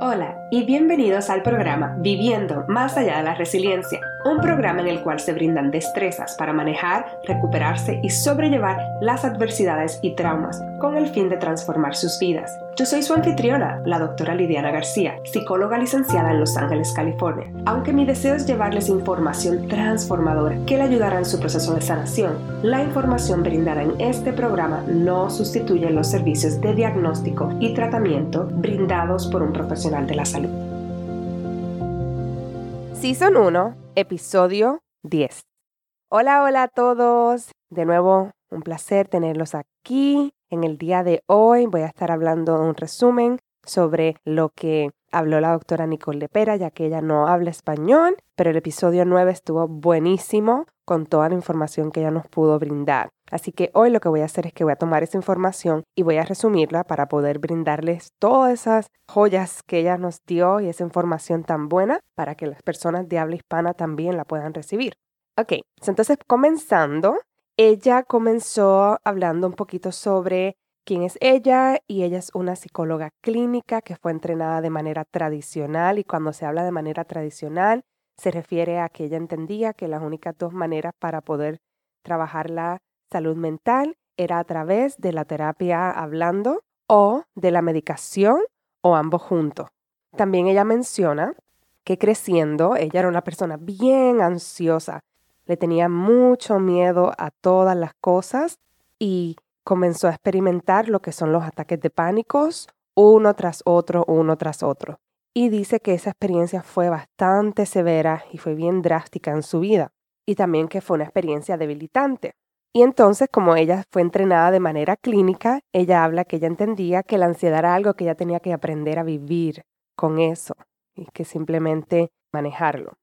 Hola y bienvenidos al programa Viviendo más allá de la resiliencia, un programa en el cual se brindan destrezas para manejar, recuperarse y sobrellevar las adversidades y traumas con el fin de transformar sus vidas. Yo soy su anfitriona, la doctora Lidiana García, psicóloga licenciada en Los Ángeles, California. Aunque mi deseo es llevarles información transformadora que le ayudará en su proceso de sanación, la información brindada en este programa no sustituye los servicios de diagnóstico y tratamiento brindados por un profesional de la salud. Season 1, episodio 10. Hola, hola a todos. De nuevo, un placer tenerlos aquí. En el día de hoy voy a estar hablando un resumen sobre lo que habló la doctora Nicole de Pera, ya que ella no habla español, pero el episodio 9 estuvo buenísimo con toda la información que ella nos pudo brindar. Así que hoy lo que voy a hacer es que voy a tomar esa información y voy a resumirla para poder brindarles todas esas joyas que ella nos dio y esa información tan buena para que las personas de habla hispana también la puedan recibir. Ok, entonces comenzando, ella comenzó hablando un poquito sobre quién es ella y ella es una psicóloga clínica que fue entrenada de manera tradicional y cuando se habla de manera tradicional se refiere a que ella entendía que las únicas dos maneras para poder trabajar la salud mental era a través de la terapia hablando o de la medicación o ambos juntos. También ella menciona que creciendo ella era una persona bien ansiosa le tenía mucho miedo a todas las cosas y comenzó a experimentar lo que son los ataques de pánicos, uno tras otro, uno tras otro. Y dice que esa experiencia fue bastante severa y fue bien drástica en su vida. Y también que fue una experiencia debilitante. Y entonces, como ella fue entrenada de manera clínica, ella habla que ella entendía que la ansiedad era algo que ella tenía que aprender a vivir con eso y que simplemente manejarlo.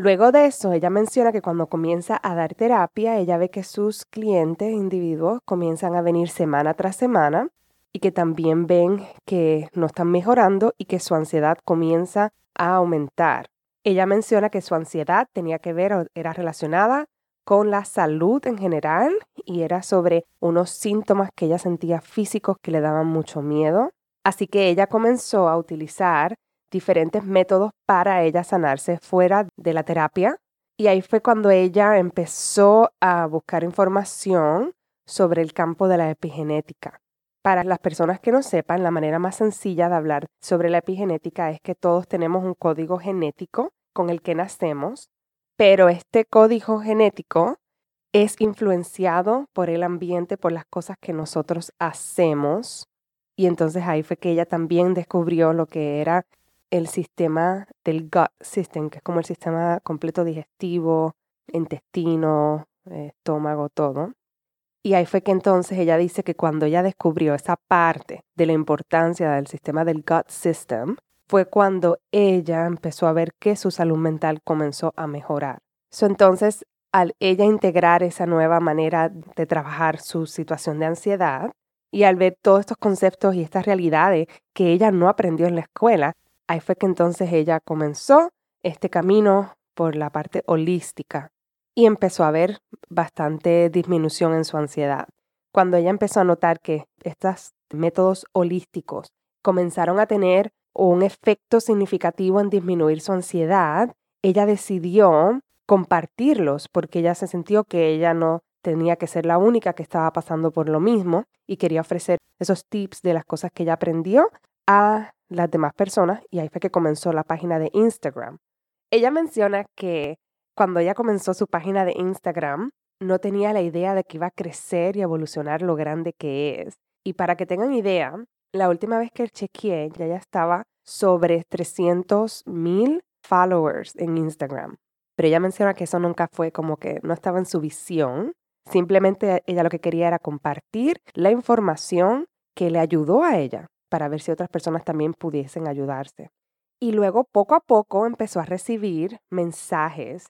Luego de eso, ella menciona que cuando comienza a dar terapia, ella ve que sus clientes, individuos, comienzan a venir semana tras semana y que también ven que no están mejorando y que su ansiedad comienza a aumentar. Ella menciona que su ansiedad tenía que ver, era relacionada con la salud en general y era sobre unos síntomas que ella sentía físicos que le daban mucho miedo. Así que ella comenzó a utilizar diferentes métodos para ella sanarse fuera de la terapia. Y ahí fue cuando ella empezó a buscar información sobre el campo de la epigenética. Para las personas que no sepan, la manera más sencilla de hablar sobre la epigenética es que todos tenemos un código genético con el que nacemos, pero este código genético es influenciado por el ambiente, por las cosas que nosotros hacemos. Y entonces ahí fue que ella también descubrió lo que era el sistema del gut system, que es como el sistema completo digestivo, intestino, estómago, todo. Y ahí fue que entonces ella dice que cuando ella descubrió esa parte de la importancia del sistema del gut system, fue cuando ella empezó a ver que su salud mental comenzó a mejorar. So, entonces, al ella integrar esa nueva manera de trabajar su situación de ansiedad y al ver todos estos conceptos y estas realidades que ella no aprendió en la escuela, Ahí fue que entonces ella comenzó este camino por la parte holística y empezó a ver bastante disminución en su ansiedad. Cuando ella empezó a notar que estos métodos holísticos comenzaron a tener un efecto significativo en disminuir su ansiedad, ella decidió compartirlos porque ella se sintió que ella no tenía que ser la única que estaba pasando por lo mismo y quería ofrecer esos tips de las cosas que ella aprendió a las demás personas y ahí fue que comenzó la página de Instagram. Ella menciona que cuando ella comenzó su página de Instagram, no tenía la idea de que iba a crecer y evolucionar lo grande que es. Y para que tengan idea, la última vez que chequeé ya ya estaba sobre 300 mil followers en Instagram. Pero ella menciona que eso nunca fue como que no estaba en su visión. Simplemente ella lo que quería era compartir la información que le ayudó a ella para ver si otras personas también pudiesen ayudarse. Y luego poco a poco empezó a recibir mensajes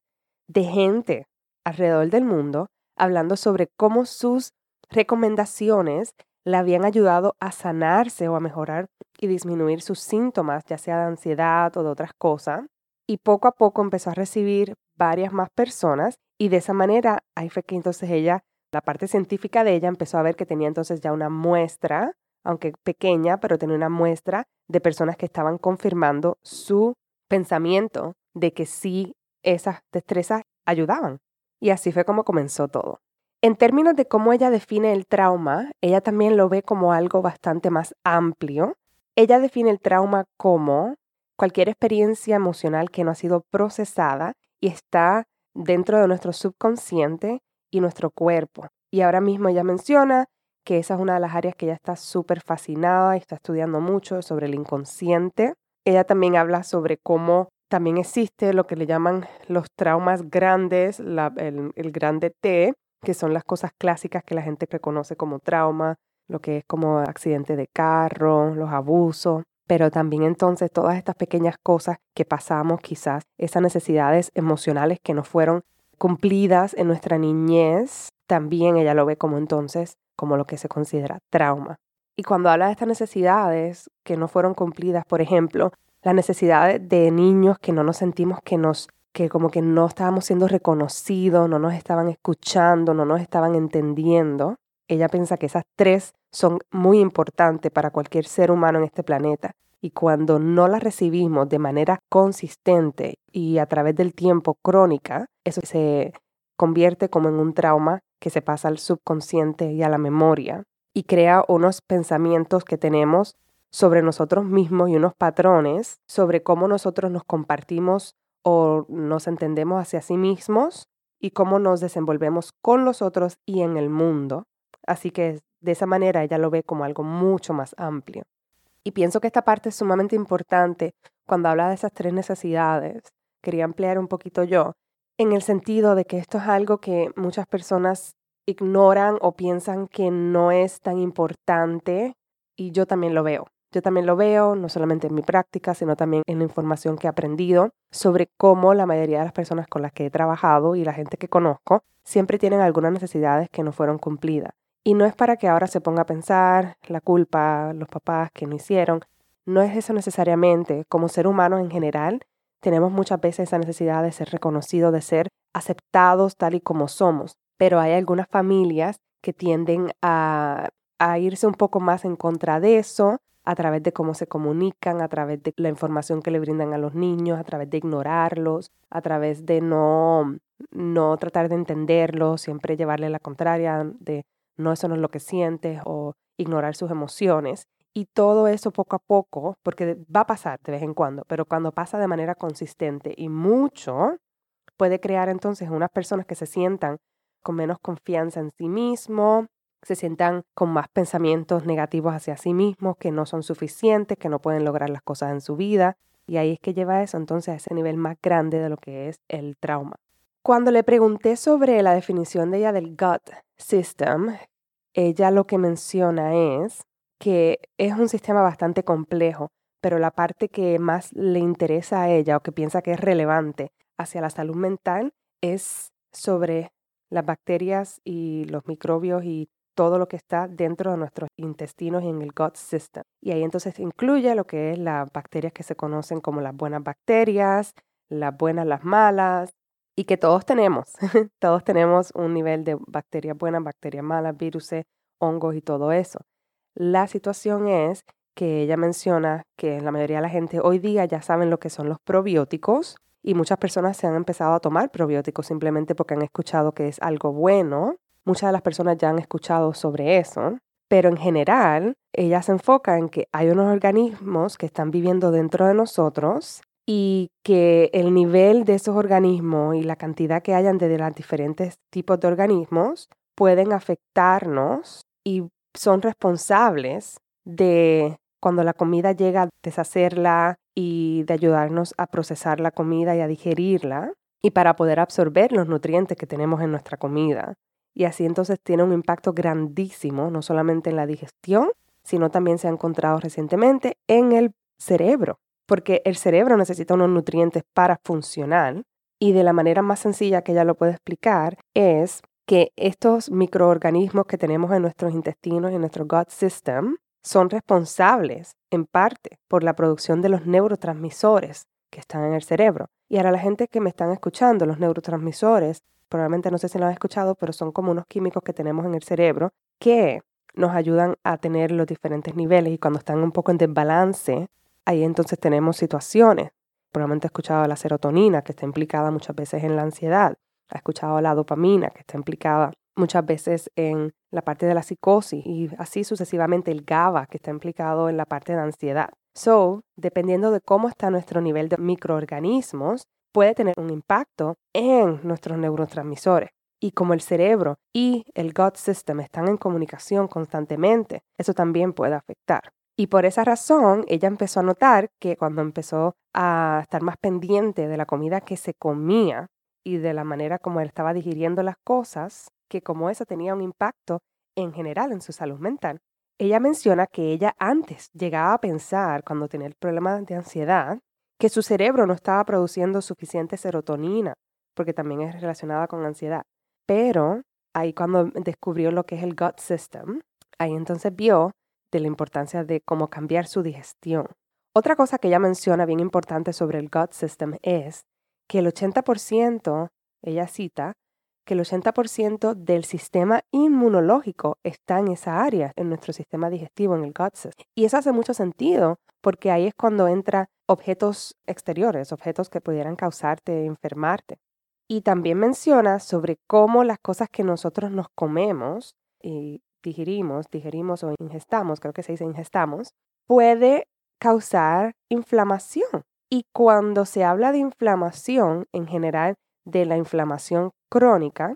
de gente alrededor del mundo hablando sobre cómo sus recomendaciones le habían ayudado a sanarse o a mejorar y disminuir sus síntomas, ya sea de ansiedad o de otras cosas. Y poco a poco empezó a recibir varias más personas y de esa manera ahí fue que entonces ella, la parte científica de ella empezó a ver que tenía entonces ya una muestra aunque pequeña, pero tenía una muestra de personas que estaban confirmando su pensamiento de que sí esas destrezas ayudaban. Y así fue como comenzó todo. En términos de cómo ella define el trauma, ella también lo ve como algo bastante más amplio. Ella define el trauma como cualquier experiencia emocional que no ha sido procesada y está dentro de nuestro subconsciente y nuestro cuerpo. Y ahora mismo ella menciona que esa es una de las áreas que ella está súper fascinada y está estudiando mucho sobre el inconsciente. Ella también habla sobre cómo también existe lo que le llaman los traumas grandes, el, el grande T, que son las cosas clásicas que la gente reconoce como trauma, lo que es como accidente de carro, los abusos, pero también entonces todas estas pequeñas cosas que pasamos, quizás esas necesidades emocionales que no fueron cumplidas en nuestra niñez, también ella lo ve como entonces como lo que se considera trauma. Y cuando habla de estas necesidades que no fueron cumplidas, por ejemplo, las necesidades de niños que no nos sentimos que nos que como que no estábamos siendo reconocidos, no nos estaban escuchando, no nos estaban entendiendo. Ella piensa que esas tres son muy importantes para cualquier ser humano en este planeta. Y cuando no las recibimos de manera consistente y a través del tiempo crónica, eso se convierte como en un trauma que se pasa al subconsciente y a la memoria y crea unos pensamientos que tenemos sobre nosotros mismos y unos patrones sobre cómo nosotros nos compartimos o nos entendemos hacia sí mismos y cómo nos desenvolvemos con los otros y en el mundo. Así que de esa manera ella lo ve como algo mucho más amplio. Y pienso que esta parte es sumamente importante cuando habla de esas tres necesidades. Quería ampliar un poquito yo, en el sentido de que esto es algo que muchas personas ignoran o piensan que no es tan importante y yo también lo veo. Yo también lo veo, no solamente en mi práctica, sino también en la información que he aprendido sobre cómo la mayoría de las personas con las que he trabajado y la gente que conozco siempre tienen algunas necesidades que no fueron cumplidas. Y no es para que ahora se ponga a pensar la culpa, los papás que no hicieron. No es eso necesariamente. Como ser humano en general, tenemos muchas veces esa necesidad de ser reconocidos, de ser aceptados tal y como somos. Pero hay algunas familias que tienden a, a irse un poco más en contra de eso a través de cómo se comunican, a través de la información que le brindan a los niños, a través de ignorarlos, a través de no, no tratar de entenderlos, siempre llevarle la contraria, de no, eso no es lo que sientes o ignorar sus emociones. Y todo eso poco a poco, porque va a pasar de vez en cuando, pero cuando pasa de manera consistente y mucho, puede crear entonces unas personas que se sientan con menos confianza en sí mismo, se sientan con más pensamientos negativos hacia sí mismos, que no son suficientes, que no pueden lograr las cosas en su vida. Y ahí es que lleva eso entonces a ese nivel más grande de lo que es el trauma. Cuando le pregunté sobre la definición de ella del gut system, ella lo que menciona es que es un sistema bastante complejo, pero la parte que más le interesa a ella o que piensa que es relevante hacia la salud mental es sobre las bacterias y los microbios y todo lo que está dentro de nuestros intestinos y en el gut system. Y ahí entonces incluye lo que es las bacterias que se conocen como las buenas bacterias, las buenas, las malas, y que todos tenemos. todos tenemos un nivel de bacterias buenas, bacterias malas, virus, hongos y todo eso. La situación es que ella menciona que la mayoría de la gente hoy día ya saben lo que son los probióticos y muchas personas se han empezado a tomar probióticos simplemente porque han escuchado que es algo bueno. Muchas de las personas ya han escuchado sobre eso, pero en general ella se enfoca en que hay unos organismos que están viviendo dentro de nosotros y que el nivel de esos organismos y la cantidad que hayan de los diferentes tipos de organismos pueden afectarnos y son responsables de cuando la comida llega a deshacerla y de ayudarnos a procesar la comida y a digerirla y para poder absorber los nutrientes que tenemos en nuestra comida. Y así entonces tiene un impacto grandísimo, no solamente en la digestión, sino también se ha encontrado recientemente en el cerebro, porque el cerebro necesita unos nutrientes para funcionar y de la manera más sencilla que ella lo puede explicar es que estos microorganismos que tenemos en nuestros intestinos y en nuestro gut system son responsables en parte por la producción de los neurotransmisores que están en el cerebro. Y ahora la gente que me están escuchando, los neurotransmisores probablemente no sé si lo han escuchado, pero son como unos químicos que tenemos en el cerebro que nos ayudan a tener los diferentes niveles y cuando están un poco en desbalance, ahí entonces tenemos situaciones. Probablemente ha escuchado la serotonina, que está implicada muchas veces en la ansiedad. Ha escuchado la dopamina, que está implicada muchas veces en la parte de la psicosis y así sucesivamente el GABA, que está implicado en la parte de ansiedad. So, dependiendo de cómo está nuestro nivel de microorganismos, puede tener un impacto en nuestros neurotransmisores. Y como el cerebro y el gut system están en comunicación constantemente, eso también puede afectar. Y por esa razón, ella empezó a notar que cuando empezó a estar más pendiente de la comida que se comía y de la manera como él estaba digiriendo las cosas, que como eso tenía un impacto en general en su salud mental. Ella menciona que ella antes llegaba a pensar, cuando tenía el problema de ansiedad, que su cerebro no estaba produciendo suficiente serotonina, porque también es relacionada con ansiedad. Pero ahí cuando descubrió lo que es el gut system, ahí entonces vio de la importancia de cómo cambiar su digestión. Otra cosa que ella menciona bien importante sobre el gut system es que el 80%, ella cita, que el 80% del sistema inmunológico está en esa área, en nuestro sistema digestivo, en el gut system. Y eso hace mucho sentido porque ahí es cuando entran objetos exteriores, objetos que pudieran causarte enfermarte. Y también menciona sobre cómo las cosas que nosotros nos comemos digerimos, digerimos o ingestamos, creo que se dice ingestamos, puede causar inflamación. Y cuando se habla de inflamación, en general de la inflamación crónica,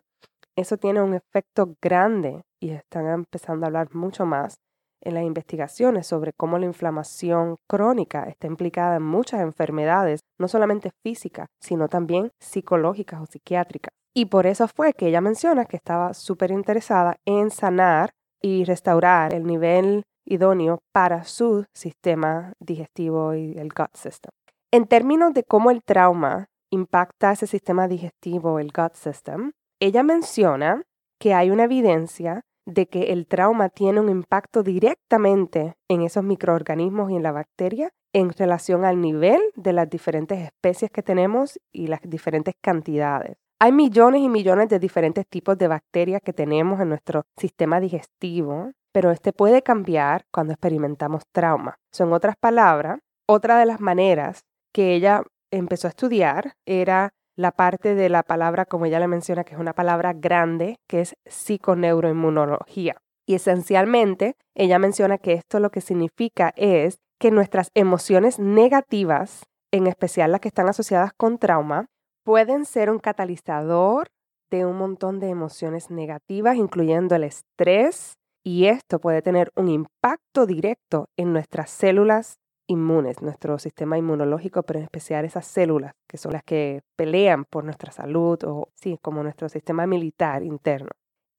eso tiene un efecto grande y están empezando a hablar mucho más en las investigaciones sobre cómo la inflamación crónica está implicada en muchas enfermedades, no solamente físicas, sino también psicológicas o psiquiátricas. Y por eso fue que ella menciona que estaba súper interesada en sanar y restaurar el nivel idóneo para su sistema digestivo y el gut system. En términos de cómo el trauma impacta ese sistema digestivo, el gut system, ella menciona que hay una evidencia de que el trauma tiene un impacto directamente en esos microorganismos y en la bacteria en relación al nivel de las diferentes especies que tenemos y las diferentes cantidades. Hay millones y millones de diferentes tipos de bacterias que tenemos en nuestro sistema digestivo, pero este puede cambiar cuando experimentamos trauma. Son otras palabras, otra de las maneras que ella empezó a estudiar era la parte de la palabra, como ella le menciona, que es una palabra grande, que es psiconeuroinmunología. Y esencialmente, ella menciona que esto lo que significa es que nuestras emociones negativas, en especial las que están asociadas con trauma, pueden ser un catalizador de un montón de emociones negativas, incluyendo el estrés, y esto puede tener un impacto directo en nuestras células inmunes, nuestro sistema inmunológico, pero en especial esas células que son las que pelean por nuestra salud o sí, como nuestro sistema militar interno.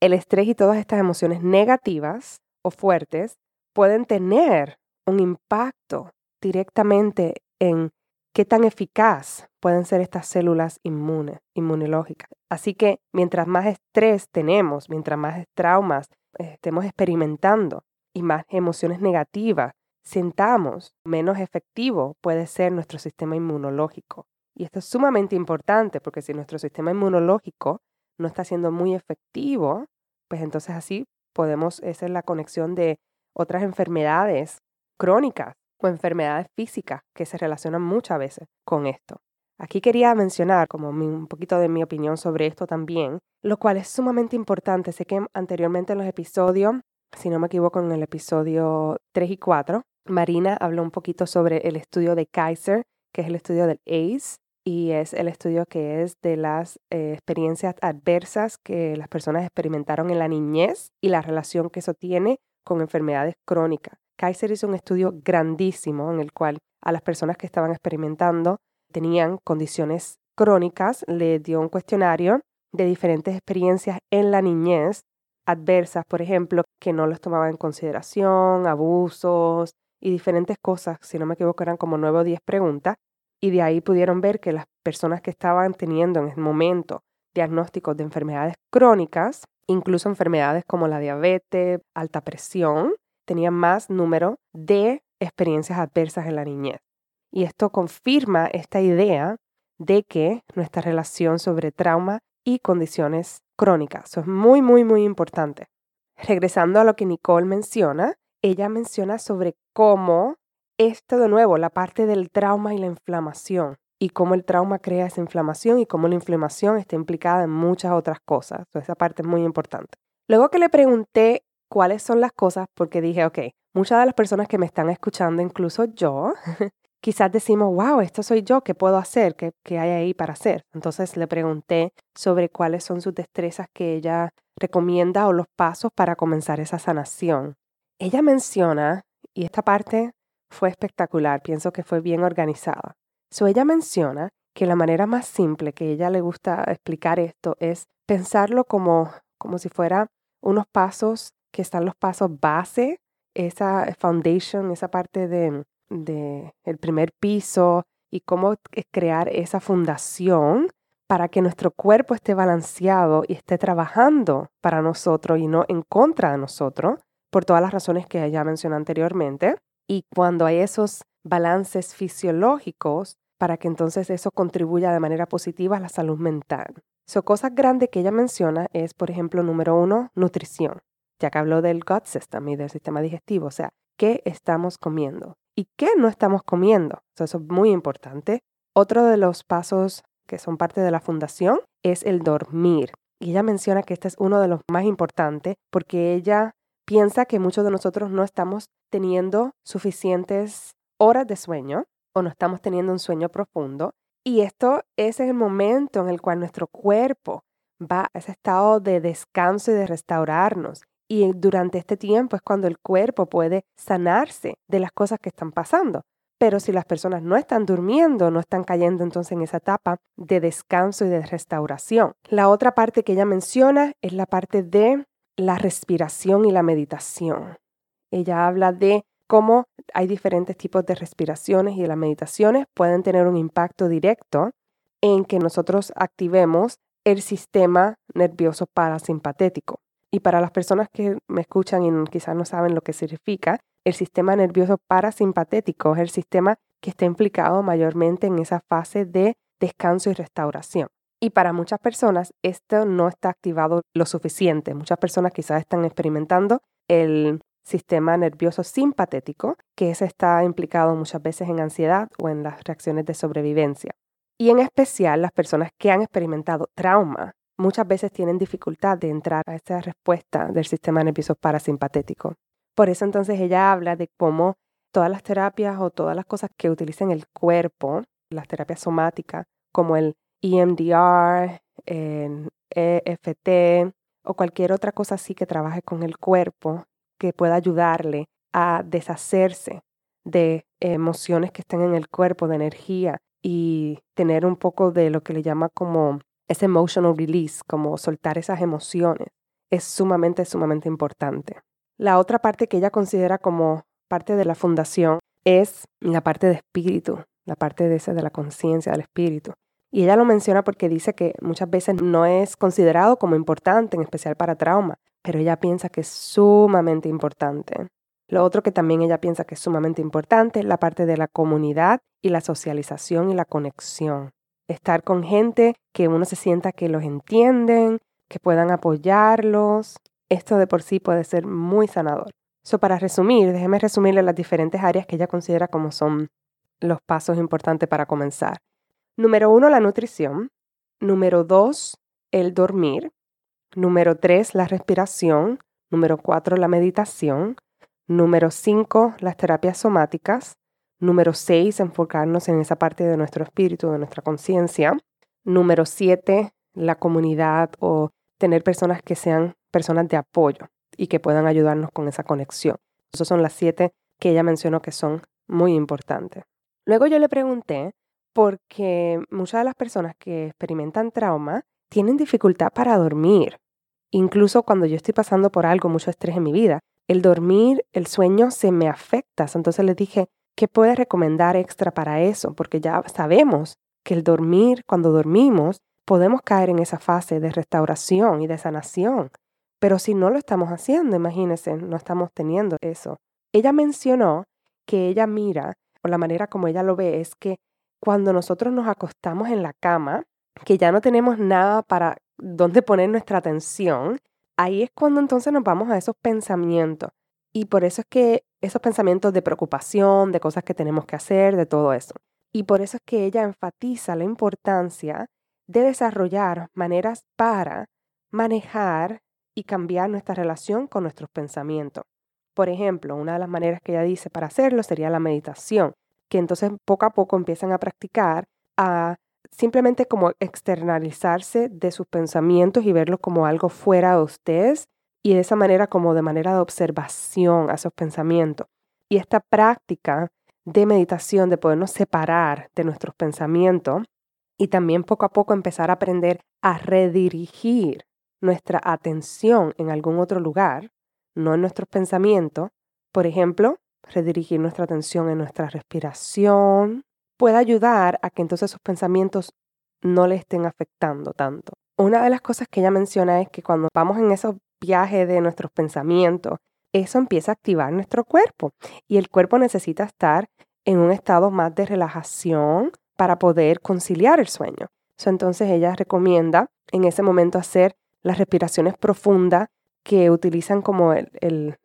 El estrés y todas estas emociones negativas o fuertes pueden tener un impacto directamente en qué tan eficaz pueden ser estas células inmunes, inmunológicas. Así que mientras más estrés tenemos, mientras más traumas estemos experimentando y más emociones negativas sentamos, menos efectivo puede ser nuestro sistema inmunológico. Y esto es sumamente importante porque si nuestro sistema inmunológico no está siendo muy efectivo, pues entonces así podemos, esa es la conexión de otras enfermedades crónicas o enfermedades físicas que se relacionan muchas veces con esto. Aquí quería mencionar como un poquito de mi opinión sobre esto también, lo cual es sumamente importante. Sé que anteriormente en los episodios, si no me equivoco, en el episodio 3 y 4, Marina habló un poquito sobre el estudio de Kaiser, que es el estudio del ACE, y es el estudio que es de las eh, experiencias adversas que las personas experimentaron en la niñez y la relación que eso tiene con enfermedades crónicas. Kaiser hizo un estudio grandísimo en el cual a las personas que estaban experimentando tenían condiciones crónicas, le dio un cuestionario de diferentes experiencias en la niñez adversas, por ejemplo, que no los tomaban en consideración, abusos, y diferentes cosas, si no me equivoco eran como nueve o diez preguntas, y de ahí pudieron ver que las personas que estaban teniendo en ese momento diagnósticos de enfermedades crónicas, incluso enfermedades como la diabetes, alta presión, tenían más número de experiencias adversas en la niñez. Y esto confirma esta idea de que nuestra relación sobre trauma y condiciones crónicas. Eso es muy, muy, muy importante. regresando a lo que Nicole menciona, ella menciona sobre cómo esto de nuevo, la parte del trauma y la inflamación, y cómo el trauma crea esa inflamación y cómo la inflamación está implicada en muchas otras cosas. Esa parte es muy importante. Luego que le pregunté cuáles son las cosas, porque dije, ok, muchas de las personas que me están escuchando, incluso yo, quizás decimos, wow, esto soy yo, ¿qué puedo hacer? ¿Qué, ¿Qué, hay ahí para hacer? Entonces le pregunté sobre cuáles son sus destrezas que ella recomienda o los pasos para comenzar esa sanación. Ella menciona, y esta parte fue espectacular, pienso que fue bien organizada. So ella menciona que la manera más simple que ella le gusta explicar esto es pensarlo como, como si fuera unos pasos que están los pasos base, esa foundation, esa parte de, de el primer piso y cómo crear esa fundación para que nuestro cuerpo esté balanceado y esté trabajando para nosotros y no en contra de nosotros, por todas las razones que ya mencioné anteriormente. Y cuando hay esos balances fisiológicos, para que entonces eso contribuya de manera positiva a la salud mental. So, cosas grandes que ella menciona es, por ejemplo, número uno, nutrición, ya que habló del gut system y del sistema digestivo, o sea, ¿qué estamos comiendo? ¿Y qué no estamos comiendo? eso es muy importante. Otro de los pasos que son parte de la fundación es el dormir. Y ella menciona que este es uno de los más importantes porque ella piensa que muchos de nosotros no estamos teniendo suficientes horas de sueño o no estamos teniendo un sueño profundo. Y esto es el momento en el cual nuestro cuerpo va a ese estado de descanso y de restaurarnos. Y durante este tiempo es cuando el cuerpo puede sanarse de las cosas que están pasando. Pero si las personas no están durmiendo, no están cayendo entonces en esa etapa de descanso y de restauración. La otra parte que ella menciona es la parte de la respiración y la meditación. Ella habla de cómo hay diferentes tipos de respiraciones y las meditaciones pueden tener un impacto directo en que nosotros activemos el sistema nervioso parasimpatético. Y para las personas que me escuchan y quizás no saben lo que significa, el sistema nervioso parasimpatético es el sistema que está implicado mayormente en esa fase de descanso y restauración. Y para muchas personas esto no está activado lo suficiente. Muchas personas quizás están experimentando el sistema nervioso simpatético, que ese está implicado muchas veces en ansiedad o en las reacciones de sobrevivencia. Y en especial las personas que han experimentado trauma muchas veces tienen dificultad de entrar a esta respuesta del sistema nervioso parasimpatético. Por eso entonces ella habla de cómo todas las terapias o todas las cosas que utilicen el cuerpo, las terapias somáticas, como el EMDR, el EFT o cualquier otra cosa así que trabaje con el cuerpo, que pueda ayudarle a deshacerse de emociones que estén en el cuerpo, de energía y tener un poco de lo que le llama como ese emotional release, como soltar esas emociones, es sumamente, sumamente importante. La otra parte que ella considera como parte de la fundación es la parte de espíritu, la parte de esa de la conciencia del espíritu. Y ella lo menciona porque dice que muchas veces no es considerado como importante, en especial para trauma, pero ella piensa que es sumamente importante. Lo otro que también ella piensa que es sumamente importante es la parte de la comunidad y la socialización y la conexión. Estar con gente que uno se sienta que los entienden, que puedan apoyarlos. Esto de por sí puede ser muy sanador. So, para resumir, déjeme resumirle las diferentes áreas que ella considera como son los pasos importantes para comenzar. Número uno, la nutrición. Número dos, el dormir. Número tres, la respiración. Número cuatro, la meditación. Número cinco, las terapias somáticas. Número seis, enfocarnos en esa parte de nuestro espíritu, de nuestra conciencia. Número siete, la comunidad o tener personas que sean personas de apoyo y que puedan ayudarnos con esa conexión. Esas son las siete que ella mencionó que son muy importantes. Luego yo le pregunté por qué muchas de las personas que experimentan trauma tienen dificultad para dormir. Incluso cuando yo estoy pasando por algo, mucho estrés en mi vida, el dormir, el sueño se me afecta. Entonces le dije, ¿qué puedes recomendar extra para eso? Porque ya sabemos que el dormir, cuando dormimos, podemos caer en esa fase de restauración y de sanación. Pero si no lo estamos haciendo, imagínense, no estamos teniendo eso. Ella mencionó que ella mira, o la manera como ella lo ve, es que cuando nosotros nos acostamos en la cama, que ya no tenemos nada para dónde poner nuestra atención, ahí es cuando entonces nos vamos a esos pensamientos. Y por eso es que esos pensamientos de preocupación, de cosas que tenemos que hacer, de todo eso. Y por eso es que ella enfatiza la importancia de desarrollar maneras para manejar y cambiar nuestra relación con nuestros pensamientos. Por ejemplo, una de las maneras que ella dice para hacerlo sería la meditación, que entonces poco a poco empiezan a practicar a simplemente como externalizarse de sus pensamientos y verlos como algo fuera de ustedes y de esa manera como de manera de observación a esos pensamientos. Y esta práctica de meditación, de podernos separar de nuestros pensamientos y también poco a poco empezar a aprender a redirigir nuestra atención en algún otro lugar, no en nuestros pensamientos. Por ejemplo, redirigir nuestra atención en nuestra respiración puede ayudar a que entonces sus pensamientos no le estén afectando tanto. Una de las cosas que ella menciona es que cuando vamos en esos viajes de nuestros pensamientos, eso empieza a activar nuestro cuerpo y el cuerpo necesita estar en un estado más de relajación para poder conciliar el sueño. entonces ella recomienda en ese momento hacer las respiraciones profundas que utilizan como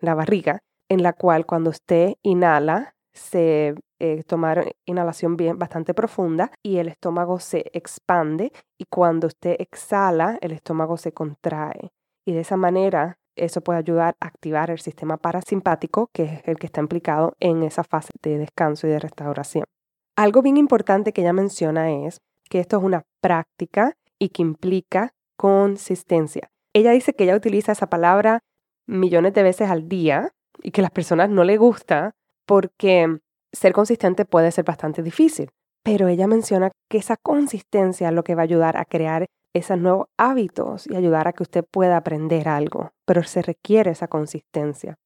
la barriga, en la cual cuando usted inhala, se eh, toma inhalación bien bastante profunda y el estómago se expande y cuando usted exhala, el estómago se contrae. Y de esa manera eso puede ayudar a activar el sistema parasimpático, que es el que está implicado en esa fase de descanso y de restauración. Algo bien importante que ella menciona es que esto es una práctica y que implica consistencia. Ella dice que ella utiliza esa palabra millones de veces al día y que las personas no le gusta porque ser consistente puede ser bastante difícil. Pero ella menciona que esa consistencia es lo que va a ayudar a crear esos nuevos hábitos y ayudar a que usted pueda aprender algo, pero se requiere esa consistencia.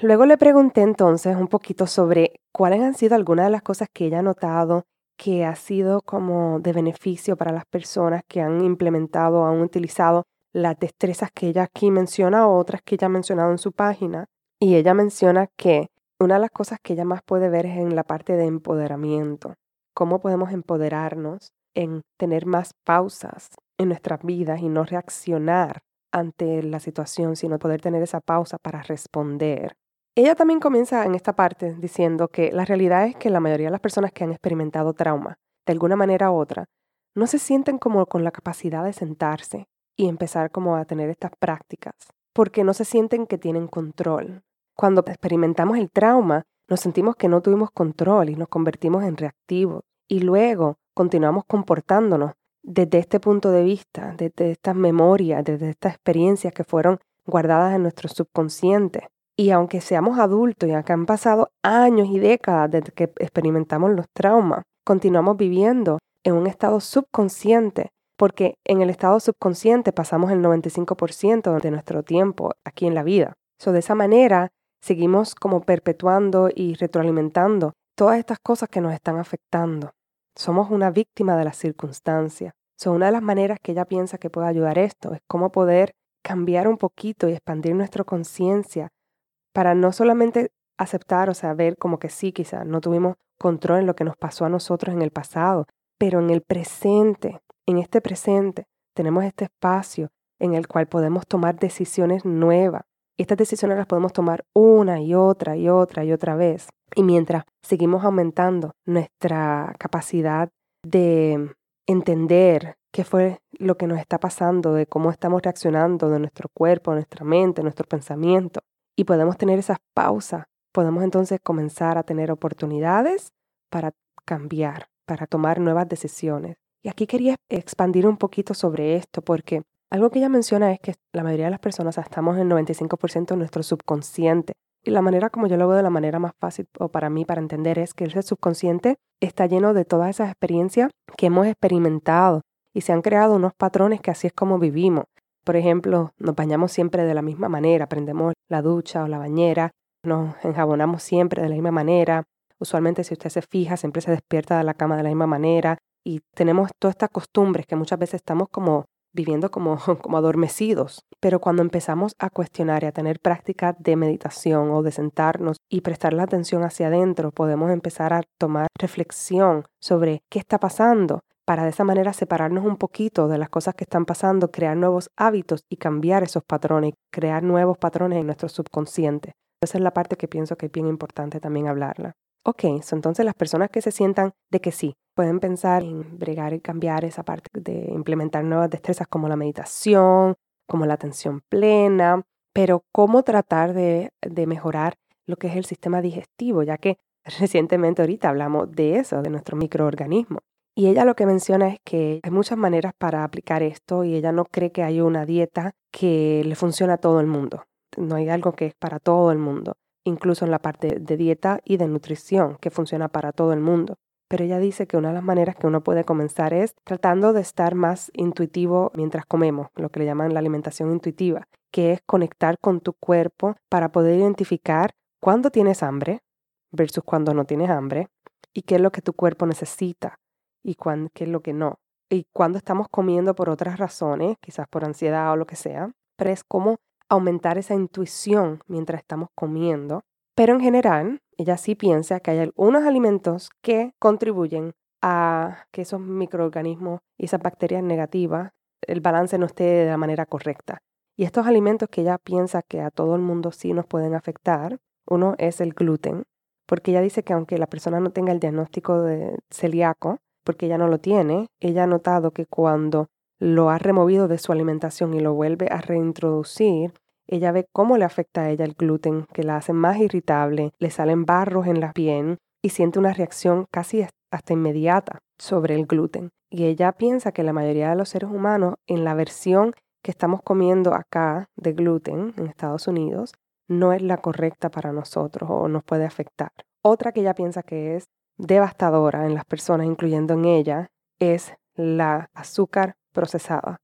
Luego le pregunté entonces un poquito sobre cuáles han sido algunas de las cosas que ella ha notado que ha sido como de beneficio para las personas que han implementado, han utilizado las destrezas que ella aquí menciona o otras que ella ha mencionado en su página. Y ella menciona que una de las cosas que ella más puede ver es en la parte de empoderamiento. Cómo podemos empoderarnos en tener más pausas en nuestras vidas y no reaccionar ante la situación, sino poder tener esa pausa para responder. Ella también comienza en esta parte diciendo que la realidad es que la mayoría de las personas que han experimentado trauma, de alguna manera u otra, no se sienten como con la capacidad de sentarse y empezar como a tener estas prácticas, porque no se sienten que tienen control. Cuando experimentamos el trauma, nos sentimos que no tuvimos control y nos convertimos en reactivos y luego continuamos comportándonos desde este punto de vista, desde estas memorias, desde estas experiencias que fueron guardadas en nuestro subconsciente. Y aunque seamos adultos y acá han pasado años y décadas desde que experimentamos los traumas, continuamos viviendo en un estado subconsciente, porque en el estado subconsciente pasamos el 95% de nuestro tiempo aquí en la vida. So, de esa manera, seguimos como perpetuando y retroalimentando todas estas cosas que nos están afectando. Somos una víctima de las circunstancias. So, una de las maneras que ella piensa que puede ayudar esto es cómo poder cambiar un poquito y expandir nuestra conciencia para no solamente aceptar o saber como que sí, quizás no tuvimos control en lo que nos pasó a nosotros en el pasado, pero en el presente, en este presente, tenemos este espacio en el cual podemos tomar decisiones nuevas. Estas decisiones las podemos tomar una y otra y otra y otra vez. Y mientras seguimos aumentando nuestra capacidad de entender qué fue lo que nos está pasando, de cómo estamos reaccionando, de nuestro cuerpo, nuestra mente, nuestro pensamiento, y podemos tener esas pausas, podemos entonces comenzar a tener oportunidades para cambiar, para tomar nuevas decisiones. Y aquí quería expandir un poquito sobre esto porque algo que ella menciona es que la mayoría de las personas estamos en el 95% de nuestro subconsciente. Y la manera como yo lo veo de la manera más fácil o para mí para entender es que ese subconsciente está lleno de todas esas experiencias que hemos experimentado y se han creado unos patrones que así es como vivimos. Por ejemplo, nos bañamos siempre de la misma manera, prendemos la ducha o la bañera, nos enjabonamos siempre de la misma manera. Usualmente, si usted se fija, siempre se despierta de la cama de la misma manera y tenemos todas estas costumbres que muchas veces estamos como viviendo como, como adormecidos. Pero cuando empezamos a cuestionar y a tener prácticas de meditación o de sentarnos y prestar la atención hacia adentro, podemos empezar a tomar reflexión sobre qué está pasando para de esa manera separarnos un poquito de las cosas que están pasando, crear nuevos hábitos y cambiar esos patrones, crear nuevos patrones en nuestro subconsciente. Esa es la parte que pienso que es bien importante también hablarla. Ok, entonces las personas que se sientan de que sí, pueden pensar en bregar y cambiar esa parte de implementar nuevas destrezas como la meditación, como la atención plena, pero cómo tratar de, de mejorar lo que es el sistema digestivo, ya que recientemente ahorita hablamos de eso, de nuestro microorganismo. Y ella lo que menciona es que hay muchas maneras para aplicar esto y ella no cree que hay una dieta que le funcione a todo el mundo. No hay algo que es para todo el mundo, incluso en la parte de dieta y de nutrición, que funciona para todo el mundo. Pero ella dice que una de las maneras que uno puede comenzar es tratando de estar más intuitivo mientras comemos, lo que le llaman la alimentación intuitiva, que es conectar con tu cuerpo para poder identificar cuándo tienes hambre versus cuándo no tienes hambre y qué es lo que tu cuerpo necesita y qué es lo que no. Y cuando estamos comiendo por otras razones, quizás por ansiedad o lo que sea, pero es como aumentar esa intuición mientras estamos comiendo. Pero en general, ella sí piensa que hay algunos alimentos que contribuyen a que esos microorganismos y esas bacterias negativas, el balance no esté de la manera correcta. Y estos alimentos que ella piensa que a todo el mundo sí nos pueden afectar, uno es el gluten, porque ella dice que aunque la persona no tenga el diagnóstico de celíaco, porque ella no lo tiene, ella ha notado que cuando lo ha removido de su alimentación y lo vuelve a reintroducir, ella ve cómo le afecta a ella el gluten, que la hace más irritable, le salen barros en la piel y siente una reacción casi hasta inmediata sobre el gluten. Y ella piensa que la mayoría de los seres humanos, en la versión que estamos comiendo acá de gluten en Estados Unidos, no es la correcta para nosotros o nos puede afectar. Otra que ella piensa que es devastadora en las personas, incluyendo en ella, es la azúcar procesada.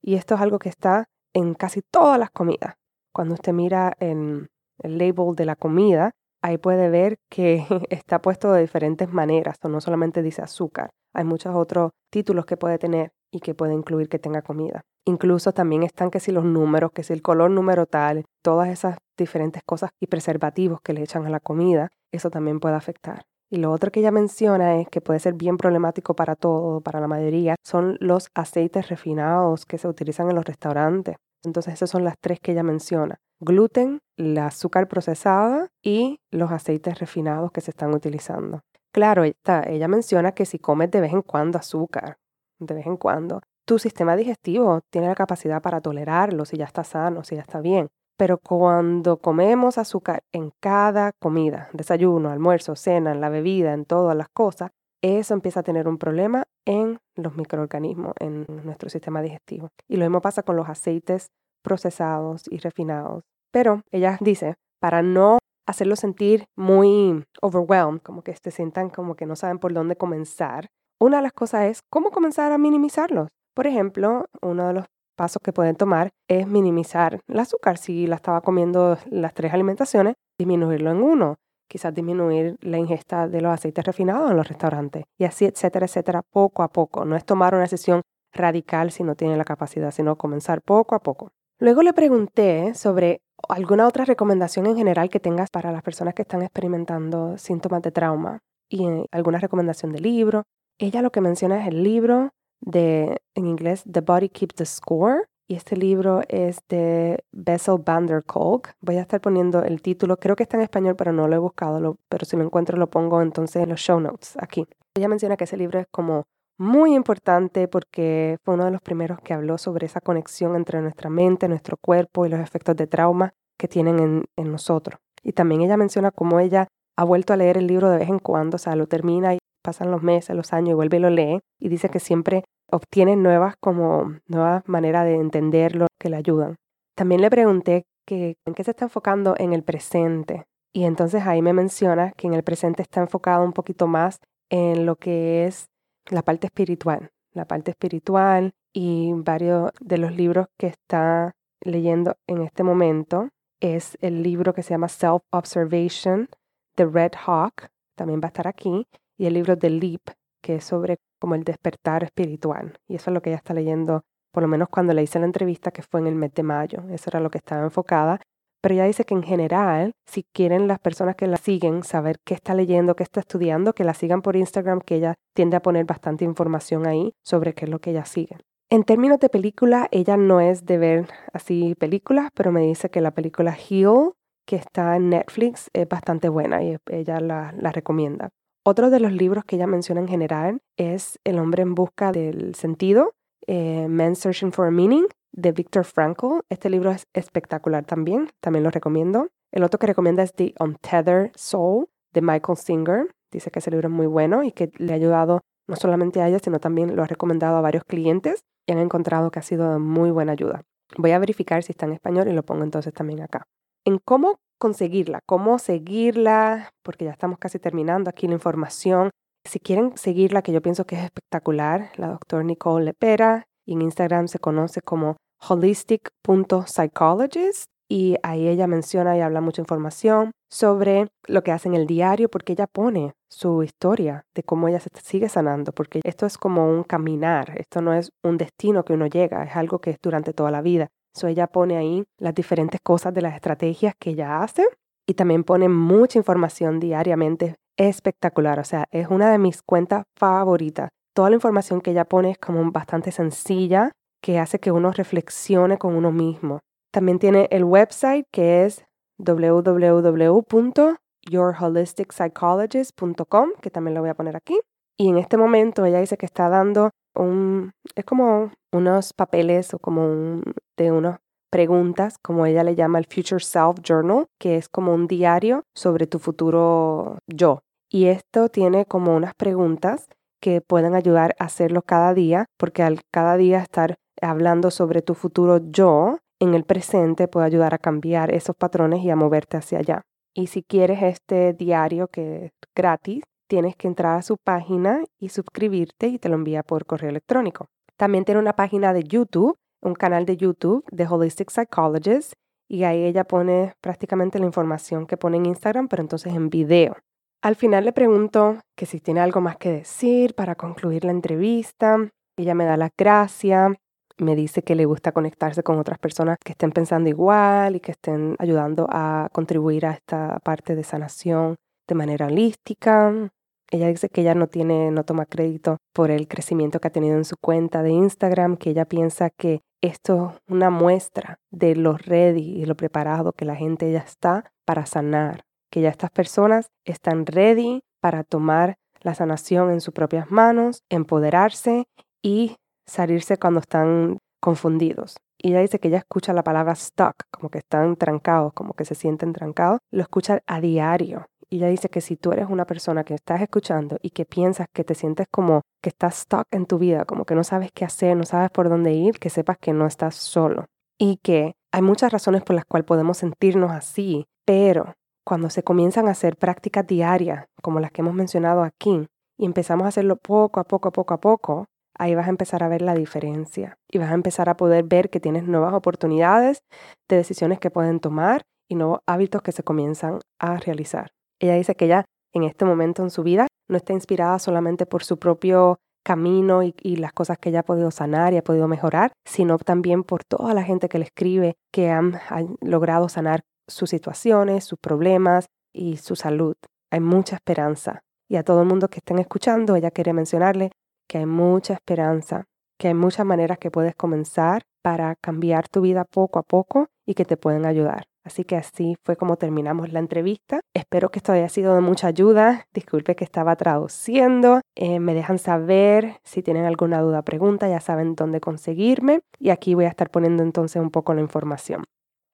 Y esto es algo que está en casi todas las comidas. Cuando usted mira en el label de la comida, ahí puede ver que está puesto de diferentes maneras, o no solamente dice azúcar. Hay muchos otros títulos que puede tener y que puede incluir que tenga comida. Incluso también están que si los números, que si el color número tal, todas esas diferentes cosas y preservativos que le echan a la comida, eso también puede afectar. Y lo otro que ella menciona es que puede ser bien problemático para todo, para la mayoría, son los aceites refinados que se utilizan en los restaurantes. Entonces esas son las tres que ella menciona. Gluten, la azúcar procesada y los aceites refinados que se están utilizando. Claro, ella menciona que si comes de vez en cuando azúcar, de vez en cuando, tu sistema digestivo tiene la capacidad para tolerarlo si ya está sano, si ya está bien. Pero cuando comemos azúcar en cada comida, desayuno, almuerzo, cena, en la bebida, en todas las cosas, eso empieza a tener un problema en los microorganismos, en nuestro sistema digestivo. Y lo mismo pasa con los aceites procesados y refinados. Pero ella dice, para no hacerlo sentir muy overwhelmed, como que se sientan como que no saben por dónde comenzar, una de las cosas es cómo comenzar a minimizarlos. Por ejemplo, uno de los pasos que pueden tomar es minimizar el azúcar. Si la estaba comiendo las tres alimentaciones, disminuirlo en uno. Quizás disminuir la ingesta de los aceites refinados en los restaurantes. Y así, etcétera, etcétera, poco a poco. No es tomar una decisión radical si no tiene la capacidad, sino comenzar poco a poco. Luego le pregunté sobre alguna otra recomendación en general que tengas para las personas que están experimentando síntomas de trauma y eh, alguna recomendación de libro. Ella lo que menciona es el libro de, en inglés, The Body Keeps the Score. Y este libro es de Bessel van der Kolk. Voy a estar poniendo el título, creo que está en español, pero no lo he buscado, pero si lo encuentro lo pongo entonces en los show notes aquí. Ella menciona que ese libro es como muy importante porque fue uno de los primeros que habló sobre esa conexión entre nuestra mente, nuestro cuerpo y los efectos de trauma que tienen en, en nosotros. Y también ella menciona cómo ella ha vuelto a leer el libro de vez en cuando, o sea, lo termina y pasan los meses, los años y vuelve y lo lee y dice que siempre obtiene nuevas como nuevas maneras de entenderlo que le ayudan. También le pregunté que en qué se está enfocando en el presente y entonces ahí me menciona que en el presente está enfocado un poquito más en lo que es la parte espiritual, la parte espiritual y varios de los libros que está leyendo en este momento es el libro que se llama Self Observation de Red Hawk, también va a estar aquí, y el libro The Leap, que es sobre como el despertar espiritual. Y eso es lo que ella está leyendo, por lo menos cuando le hice la entrevista, que fue en el mes de mayo. Eso era lo que estaba enfocada. Pero ella dice que en general, si quieren las personas que la siguen saber qué está leyendo, qué está estudiando, que la sigan por Instagram, que ella tiende a poner bastante información ahí sobre qué es lo que ella sigue. En términos de película, ella no es de ver así películas, pero me dice que la película Heal, que está en Netflix, es bastante buena y ella la, la recomienda. Otro de los libros que ella menciona en general es El hombre en busca del sentido, eh, Searching for a Meaning, de Viktor Frankl. Este libro es espectacular también, también lo recomiendo. El otro que recomienda es The Untethered Soul, de Michael Singer. Dice que ese libro es muy bueno y que le ha ayudado no solamente a ella, sino también lo ha recomendado a varios clientes y han encontrado que ha sido de muy buena ayuda. Voy a verificar si está en español y lo pongo entonces también acá. En cómo conseguirla, cómo seguirla, porque ya estamos casi terminando aquí la información. Si quieren seguirla, que yo pienso que es espectacular, la doctora Nicole Lepera, y en Instagram se conoce como holistic.psychologist, y ahí ella menciona y habla mucha información sobre lo que hace en el diario, porque ella pone su historia de cómo ella se sigue sanando, porque esto es como un caminar, esto no es un destino que uno llega, es algo que es durante toda la vida. So ella pone ahí las diferentes cosas de las estrategias que ella hace y también pone mucha información diariamente espectacular. O sea, es una de mis cuentas favoritas. Toda la información que ella pone es como bastante sencilla, que hace que uno reflexione con uno mismo. También tiene el website que es www.yourholisticspsychologist.com, que también lo voy a poner aquí. Y en este momento ella dice que está dando un, es como unos papeles o como un, de unas preguntas, como ella le llama el Future Self Journal, que es como un diario sobre tu futuro yo. Y esto tiene como unas preguntas que pueden ayudar a hacerlo cada día, porque al cada día estar hablando sobre tu futuro yo en el presente puede ayudar a cambiar esos patrones y a moverte hacia allá. Y si quieres este diario que es gratis, tienes que entrar a su página y suscribirte y te lo envía por correo electrónico. También tiene una página de YouTube, un canal de YouTube de Holistic Psychologist y ahí ella pone prácticamente la información que pone en Instagram, pero entonces en video. Al final le pregunto que si tiene algo más que decir para concluir la entrevista. Ella me da las gracias, me dice que le gusta conectarse con otras personas que estén pensando igual y que estén ayudando a contribuir a esta parte de sanación de manera holística. Ella dice que ella no tiene, no toma crédito por el crecimiento que ha tenido en su cuenta de Instagram, que ella piensa que esto es una muestra de lo ready y lo preparado que la gente ya está para sanar, que ya estas personas están ready para tomar la sanación en sus propias manos, empoderarse y salirse cuando están confundidos. Y ella dice que ella escucha la palabra stuck, como que están trancados, como que se sienten trancados, lo escucha a diario y ella dice que si tú eres una persona que estás escuchando y que piensas que te sientes como que estás stuck en tu vida, como que no sabes qué hacer, no sabes por dónde ir, que sepas que no estás solo. Y que hay muchas razones por las cuales podemos sentirnos así, pero cuando se comienzan a hacer prácticas diarias, como las que hemos mencionado aquí, y empezamos a hacerlo poco a poco, a poco a poco, ahí vas a empezar a ver la diferencia y vas a empezar a poder ver que tienes nuevas oportunidades de decisiones que pueden tomar y nuevos hábitos que se comienzan a realizar. Ella dice que ella en este momento en su vida no está inspirada solamente por su propio camino y, las cosas que ella ha podido sanar y ha podido mejorar, sino también por toda la gente que le escribe que han, han logrado sanar sus situaciones, sus problemas y su salud. Hay mucha esperanza. Y a todo el mundo que estén escuchando, ella quiere mencionarle que hay mucha esperanza, que hay muchas maneras que puedes comenzar para cambiar tu vida poco a poco y que te pueden ayudar. Así que así fue como terminamos la entrevista. Espero que esto haya sido de mucha ayuda. Disculpe que estaba traduciendo. Eh, me dejan saber si tienen alguna duda pregunta, ya saben dónde conseguirme. Y aquí voy a estar poniendo entonces un poco la información.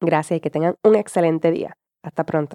Gracias y que tengan un excelente día. Hasta pronto.